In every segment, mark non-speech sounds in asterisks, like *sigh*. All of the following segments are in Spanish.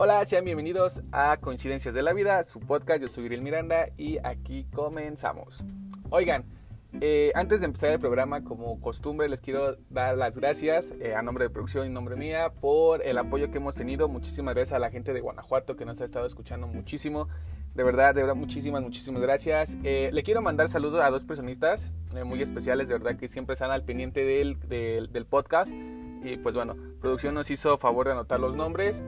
Hola, sean bienvenidos a Coincidencias de la Vida, su podcast. Yo soy Griel Miranda y aquí comenzamos. Oigan, eh, antes de empezar el programa, como costumbre, les quiero dar las gracias eh, a nombre de producción y nombre mía por el apoyo que hemos tenido. Muchísimas gracias a la gente de Guanajuato que nos ha estado escuchando muchísimo. De verdad, de verdad, muchísimas, muchísimas gracias. Eh, le quiero mandar saludos a dos personistas muy especiales, de verdad, que siempre están al pendiente del, del, del podcast. Y pues bueno, producción nos hizo favor de anotar los nombres.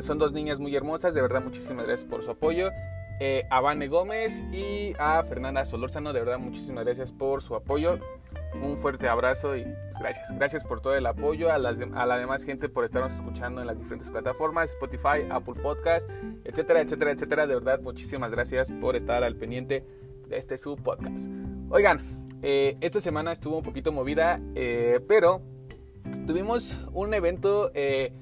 Son dos niñas muy hermosas, de verdad, muchísimas gracias por su apoyo eh, a Vane Gómez y a Fernanda Solórzano. De verdad, muchísimas gracias por su apoyo. Un fuerte abrazo y pues, gracias. Gracias por todo el apoyo. A, las a la demás gente por estarnos escuchando en las diferentes plataformas, Spotify, Apple Podcast, etcétera, etcétera, etcétera. De verdad, muchísimas gracias por estar al pendiente de este su podcast. Oigan, eh, esta semana estuvo un poquito movida, eh, pero tuvimos un evento eh,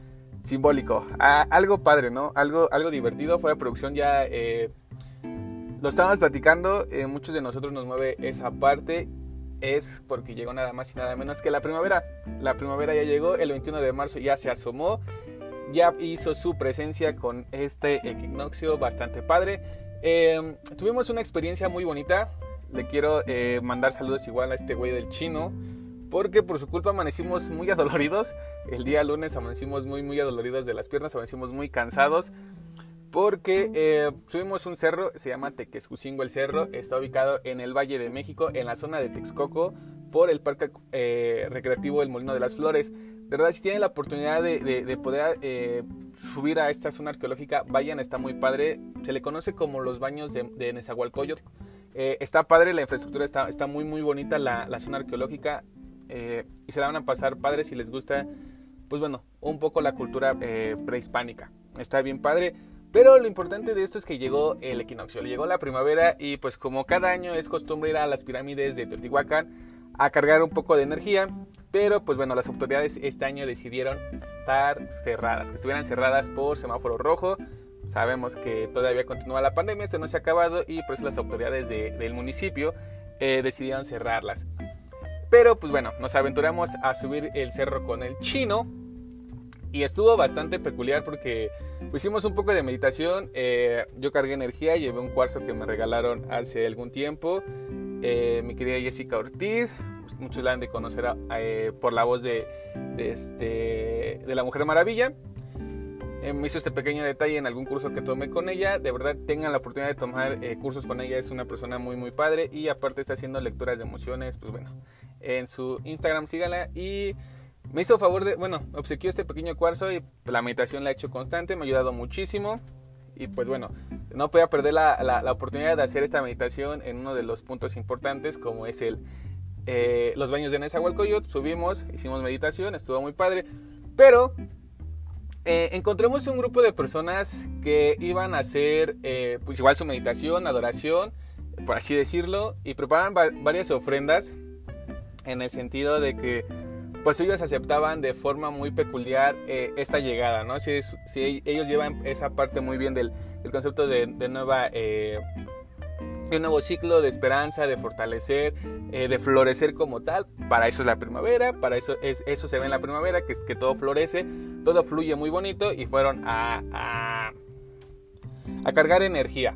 simbólico, algo padre, ¿no? Algo, algo divertido. Fue la producción ya lo estábamos platicando, eh, muchos de nosotros nos mueve esa parte, es porque llegó nada más y nada menos que la primavera. La primavera ya llegó, el 21 de marzo ya se asomó, ya hizo su presencia con este equinoccio bastante padre. Em, tuvimos una experiencia muy bonita, le quiero eh, mandar saludos igual a este güey del chino, porque por su culpa amanecimos muy adoloridos. El día lunes amanecimos muy, muy adoloridos de las piernas, amanecimos muy cansados porque eh, subimos un cerro, se llama Tequescucingo el Cerro, está ubicado en el Valle de México, en la zona de Texcoco, por el Parque eh, Recreativo El Molino de las Flores. De verdad, si tienen la oportunidad de, poder eh, subir a esta zona arqueológica, vayan, está muy padre. Se le conoce como los baños de, de Nezahualcóyotl. está padre, la infraestructura está, está muy, muy bonita, la, la zona arqueológica. Y se la van a pasar padre si les gusta, pues bueno, un poco la cultura prehispánica. Está bien padre. Pero lo importante de esto es que llegó el equinoccio, llegó la primavera y pues como cada año es costumbre ir a las pirámides de Teotihuacán a cargar un poco de energía, pero pues bueno, las autoridades este año decidieron estar cerradas, que estuvieran cerradas por semáforo rojo. Sabemos que todavía continúa la pandemia, esto no se ha acabado y por eso las autoridades del municipio eh, decidieron cerrarlas. Pero pues bueno, nos aventuramos a subir el cerro con el chino y estuvo bastante peculiar porque hicimos un poco de meditación. Eh, yo cargué energía, llevé un cuarzo que me regalaron hace algún tiempo. Eh, mi querida Jessica Ortiz, pues, muchos la han de conocer eh, por la voz de, este, de la Mujer Maravilla. me hizo este pequeño detalle en algún curso que tomé con ella. De verdad, tengan la oportunidad de tomar cursos con ella. Es una persona muy, muy padre. Y aparte está haciendo lecturas de emociones. Pues bueno, en su Instagram síganla. Y me hizo favor de, bueno, obsequió este pequeño cuarzo y la meditación la he hecho constante, me ha ayudado muchísimo. Y pues bueno, no podía perder la, la, oportunidad de hacer esta meditación en uno de los puntos importantes como es el eh, los baños de Nezahualcóyotl. Subimos, hicimos meditación, estuvo muy padre. Pero eh, encontramos un grupo de personas que iban a hacer eh, pues igual su meditación, adoración, por así decirlo, y preparan varias ofrendas en el sentido de que pues ellos aceptaban de forma muy peculiar eh, esta llegada, ¿no? Si, si, ellos llevan esa parte muy bien del, concepto de, nueva... Eh, un nuevo ciclo de esperanza, de fortalecer, eh, de florecer como tal. Para eso es la primavera, para eso, es, eso se ve en la primavera, que, que todo florece, todo fluye muy bonito y fueron a, a, a cargar energía.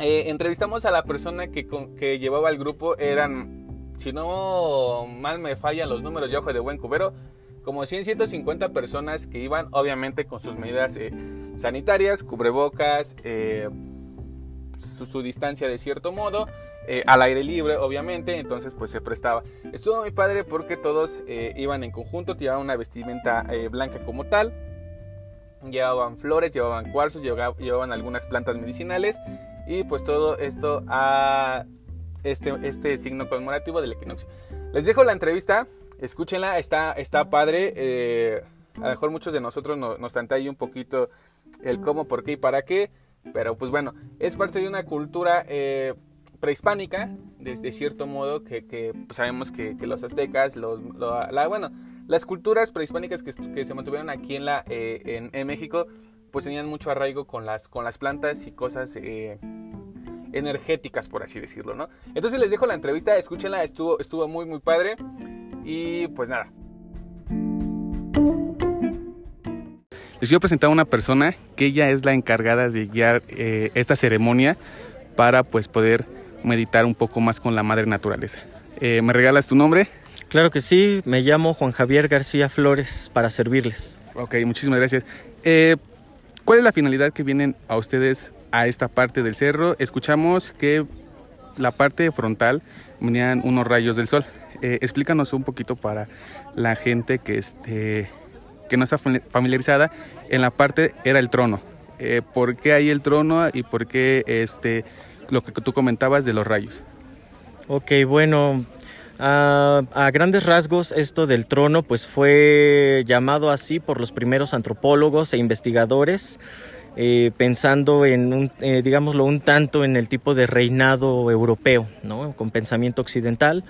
entrevistamos a la persona que, que llevaba el grupo, eran si no mal me fallan los números de ojo de buen cubero, como 100, 150 personas que iban obviamente con sus medidas eh, sanitarias, cubrebocas, eh, su, distancia de cierto modo, eh, al aire libre obviamente, entonces pues se prestaba. Estuvo muy padre porque todos iban en conjunto, llevaban una vestimenta blanca como tal, llevaban flores, llevaban cuarzos, llevaban algunas plantas medicinales. Y pues todo esto a este, este signo conmemorativo del equinoccio. Les dejo la entrevista, escúchenla, está, está padre. Eh, a lo mejor muchos de nosotros nos, nos ahí un poquito el cómo, por qué y para qué. Pero pues bueno, es parte de una cultura eh, prehispánica, desde cierto modo, que, que pues, sabemos que, los aztecas, los, la, bueno, las culturas prehispánicas que, que, se mantuvieron aquí en, la, eh, en, México, pues tenían mucho arraigo con las, con las plantas y cosas energéticas, por así decirlo, ¿no? Entonces les dejo la entrevista, escúchenla, estuvo, estuvo muy, muy padre. Y pues nada. les quiero presentar a una persona que ella es la encargada de guiar eh, esta ceremonia para pues poder meditar un poco más con la madre naturaleza. Eh, ¿Me regalas tu nombre? Claro que sí, me llamo Juan Javier García Flores para servirles. Ok, muchísimas gracias. Eh, ¿Cuál es la finalidad que vienen a ustedes a esta parte del cerro? Escuchamos que la parte frontal venían unos rayos del sol. Eh, explícanos un poquito para la gente que, este, que no está familiarizada. En la parte era el trono. Eh, ¿Por qué hay el trono y por qué este, lo que tú comentabas de los rayos? Ok, bueno, a, a, grandes rasgos, esto del trono pues fue llamado así por los primeros antropólogos e investigadores, eh, pensando en, un, eh, digámoslo, un tanto en el tipo de reinado europeo, ¿no? con pensamiento occidental.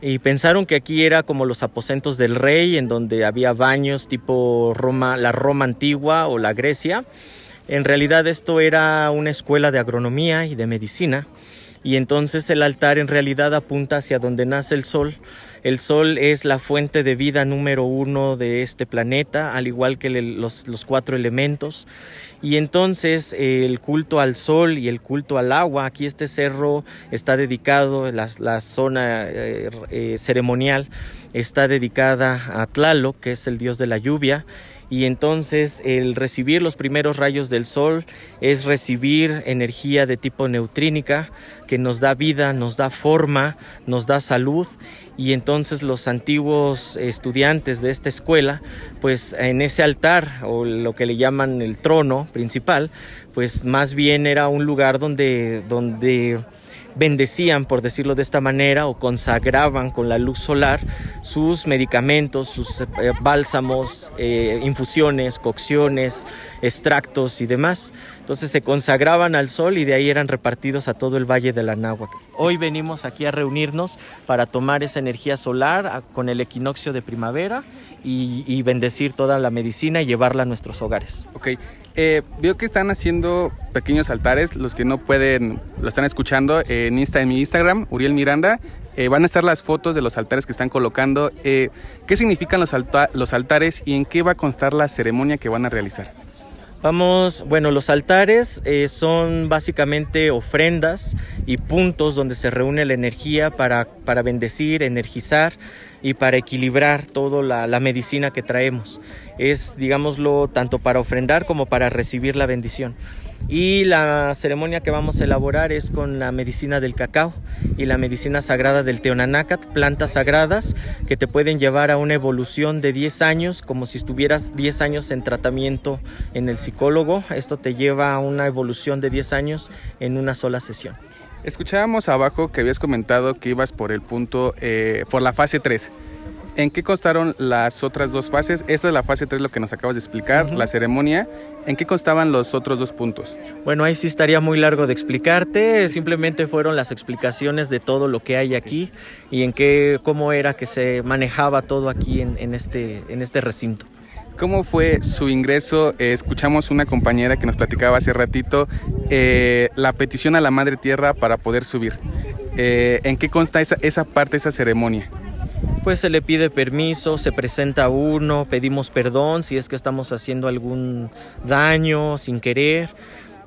Y pensaron que aquí era como los aposentos del rey, en donde había baños tipo Roma, la Roma antigua o la Grecia. En realidad esto era una escuela de agronomía y de medicina y entonces el altar en realidad apunta hacia donde nace el sol. El sol es la fuente de vida número uno de este planeta, al igual que los, los cuatro elementos. Y entonces el culto al sol y el culto al agua, aquí este cerro está dedicado, la, la zona eh, eh, ceremonial está dedicada a Tlaloc, que es el dios de la lluvia, y entonces el recibir los primeros rayos del sol es recibir energía de tipo neutrínica que nos da vida, nos da forma, nos da salud y entonces los antiguos estudiantes de esta escuela pues en ese altar o lo que le llaman el trono principal pues más bien era un lugar donde donde bendecían, por decirlo de esta manera, o consagraban con la luz solar sus medicamentos, sus eh, bálsamos, eh, infusiones, cocciones, extractos y demás. Entonces se consagraban al sol y de ahí eran repartidos a todo el valle de la. Hoy venimos aquí a reunirnos para tomar esa energía solar con el equinoccio de primavera y, bendecir toda la medicina y llevarla a nuestros hogares. Ok, eh, veo que están haciendo pequeños altares, los que no pueden, lo están escuchando en, Insta, en mi Instagram, Uriel Miranda. Eh, van a estar las fotos de los altares que están colocando. Eh, ¿Qué significan los, los altares y en qué va a constar la ceremonia que van a realizar? Vamos, bueno, los altares eh, son básicamente ofrendas y puntos donde se reúne la energía para, para bendecir, energizar y para equilibrar toda la, medicina que traemos. Es, digámoslo, tanto para ofrendar como para recibir la bendición. Y la ceremonia que vamos a elaborar es con la medicina del cacao y la medicina sagrada del teonanácat, plantas sagradas que te pueden llevar a una evolución de 10 años, como si estuvieras 10 años en tratamiento en el psicólogo. Esto te lleva a una evolución de 10 años en una sola sesión. Escuchábamos abajo que habías comentado que ibas por el punto, eh, por la fase 3. ¿En qué constaron las otras dos fases? Esa es la fase 3, lo que nos acabas de explicar, la ceremonia. ¿En qué constaban los otros dos puntos? Bueno, ahí sí estaría muy largo de explicarte. Simplemente fueron las explicaciones de todo lo que hay aquí y en qué, cómo era que se manejaba todo aquí en, este, en este recinto. ¿Cómo fue su ingreso? Eh, escuchamos una compañera que nos platicaba hace ratito eh, la petición a la Madre Tierra para poder subir. Eh, ¿En qué consta esa, esa parte, esa ceremonia? Pues se le pide permiso, se presenta uno, pedimos perdón si es que estamos haciendo algún daño sin querer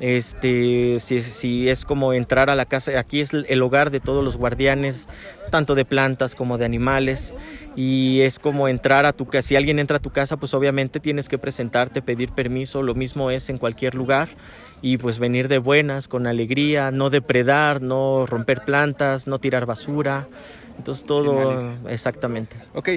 este, si, es como entrar a la casa, aquí es el hogar de todos los guardianes, tanto de plantas como de animales, y es como entrar a tu casa, si alguien entra a tu casa, pues obviamente tienes que presentarte, pedir permiso, lo mismo es en cualquier lugar, y pues venir de buenas, con alegría, no depredar, no romper plantas, no tirar basura, entonces todo, exactamente. Ok,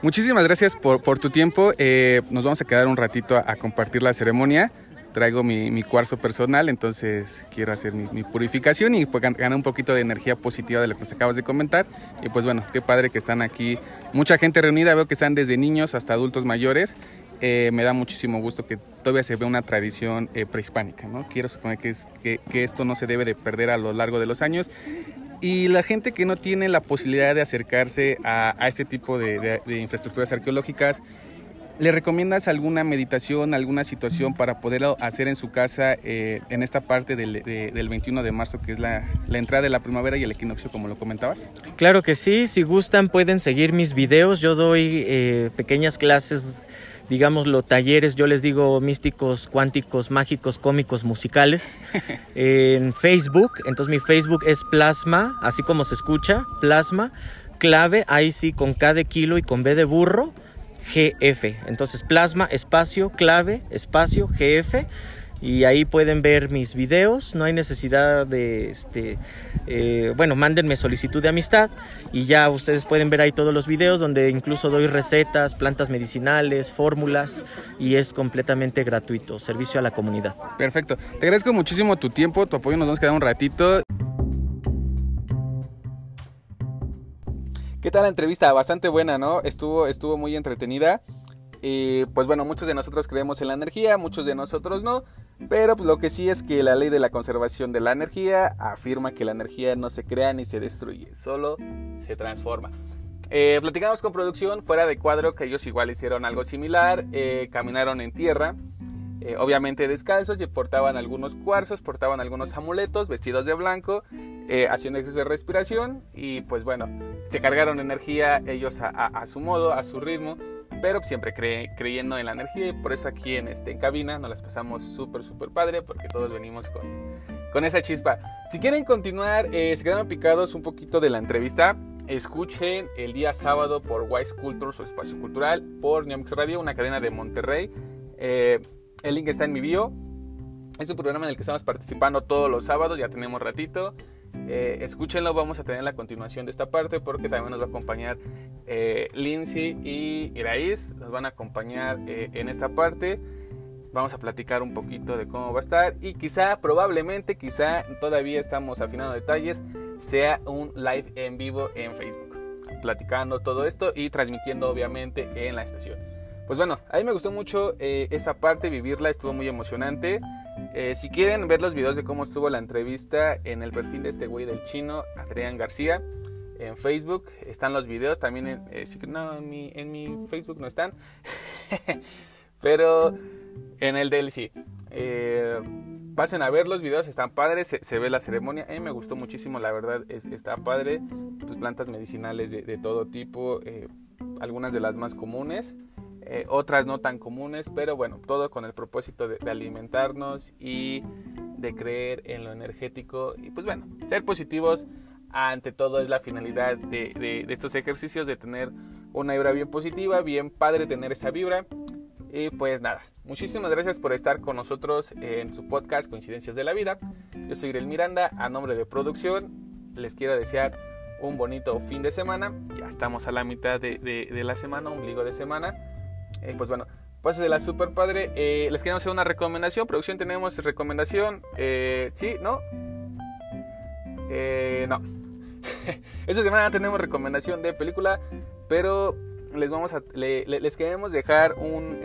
muchísimas gracias por, tu tiempo, eh, nos vamos a quedar un ratito a compartir la ceremonia traigo mi, cuarzo personal, entonces quiero hacer mi, purificación y pues, ganar un poquito de energía positiva de lo que nos acabas de comentar. Y pues bueno, qué padre que están aquí. Mucha gente reunida, veo que están desde niños hasta adultos mayores. Eh, me da muchísimo gusto que todavía se vea una tradición eh, prehispánica, ¿no? Quiero suponer que, es, que, esto no se debe de perder a lo largo de los años. Y la gente que no tiene la posibilidad de acercarse a, este tipo de infraestructuras arqueológicas, ¿Le recomiendas alguna meditación, alguna situación para poderlo hacer en su casa eh, en esta parte del, 21 de marzo, que es la, entrada de la primavera y el equinoccio, como lo comentabas? Claro que sí, si gustan pueden seguir mis videos, yo doy eh, pequeñas clases, digámoslo, talleres, yo les digo místicos, cuánticos, mágicos, cómicos, musicales, *laughs* en Facebook, entonces mi Facebook es Plasma, así como se escucha, Plasma, clave, ahí sí, con K de kilo y con B de burro GF. Entonces plasma, espacio, clave, espacio, GF. Y ahí pueden ver mis videos. No hay necesidad de, este, eh, bueno, mándenme solicitud de amistad y ya ustedes pueden ver ahí todos los videos donde incluso doy recetas, plantas medicinales, fórmulas y es completamente gratuito, servicio a la comunidad. Perfecto. Te agradezco muchísimo tu tiempo, tu apoyo. Nos vamos a quedar un ratito. Tal la entrevista? Bastante buena, ¿no? Estuvo, estuvo muy entretenida. Y pues bueno, muchos de nosotros creemos en la energía, muchos de nosotros no. Pero pues, lo que sí es que la ley de la conservación de la energía afirma que la energía no se crea ni se destruye, solo se transforma. Eh, platicamos con producción fuera de cuadro que ellos igual hicieron algo similar, eh, caminaron en tierra eh, obviamente descalzos, y portaban algunos cuarzos, portaban algunos amuletos, vestidos de blanco, eh, haciendo de respiración y pues bueno, se cargaron energía ellos a, su modo, a su ritmo, pero siempre creyendo en la energía y por eso aquí en, este, en cabina nos las pasamos súper, súper padre porque todos venimos con, con esa chispa. Si quieren continuar, eh, se quedan picados un poquito de la entrevista, escuchen el día sábado por Wise Culture, su espacio cultural, por Neomix Radio, una cadena de Monterrey. Eh, el link está en mi bio. Es un programa en el que estamos participando todos los sábados, ya tenemos ratito. Eh, escúchenlo, vamos a tener la continuación de esta parte porque también nos va a acompañar eh, Lindsay y Iraís. Nos van a acompañar eh, en esta parte. Vamos a platicar un poquito de cómo va a estar y quizá, probablemente, quizá todavía estamos afinando detalles, sea un live en vivo en Facebook. Platicando todo esto y transmitiendo obviamente en la estación. Pues bueno, a mí me gustó mucho eh, esa parte, vivirla, estuvo muy emocionante. Eh, si quieren ver los videos de cómo estuvo la entrevista en el perfil de este güey del chino, Adrián García, en Facebook están los videos, también en, eh, no, en mi, en mi Facebook no están, *laughs* pero en el de él sí. pasen a ver los videos, están padres, se, ve la ceremonia. A mí me gustó muchísimo, la verdad, está padre. Pues plantas medicinales de todo tipo, algunas de las más comunes. Eh, otras no tan comunes, pero bueno, todo con el propósito de, alimentarnos y de creer en lo energético y pues bueno, ser positivos ante todo es la finalidad de, estos ejercicios, de tener una vibra bien positiva, bien padre tener esa vibra. Y pues nada, muchísimas gracias por estar con nosotros en su podcast Coincidencias de la Vida. Yo soy Irel Miranda, a nombre de producción, les quiero desear un bonito fin de semana. Ya estamos a la mitad de, de la semana, ombligo de semana. Eh, pues bueno, de la super padre. Eh, les queremos hacer una recomendación. Producción, tenemos recomendación. Eh, ¿Sí? ¿No? no. *laughs* Esta semana tenemos recomendación de película. Pero les vamos a. les queremos dejar un.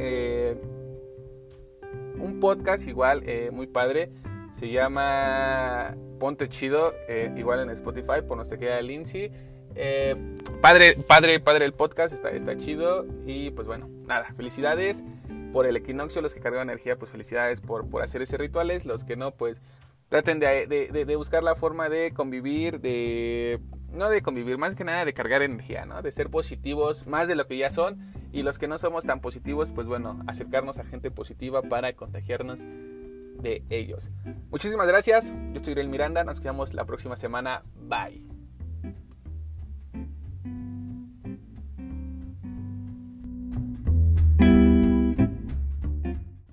un podcast igual, muy padre. Se llama Ponte Chido. igual en Spotify. Por nuestra querida Lindsay. Eh, padre, padre, padre el podcast, está, chido. Y pues bueno, nada, felicidades por el equinoccio. Los que cargan energía, pues felicidades por, por hacer ese rituales. Los que no, pues traten de, de, buscar la forma de convivir, de... No de convivir, más que nada de cargar energía. De ser positivos más de lo que ya son. Y los que no somos tan positivos, pues bueno, acercarnos a gente positiva para contagiarnos de ellos. Muchísimas gracias. Yo soy Irel Miranda. Nos quedamos la próxima semana. Bye.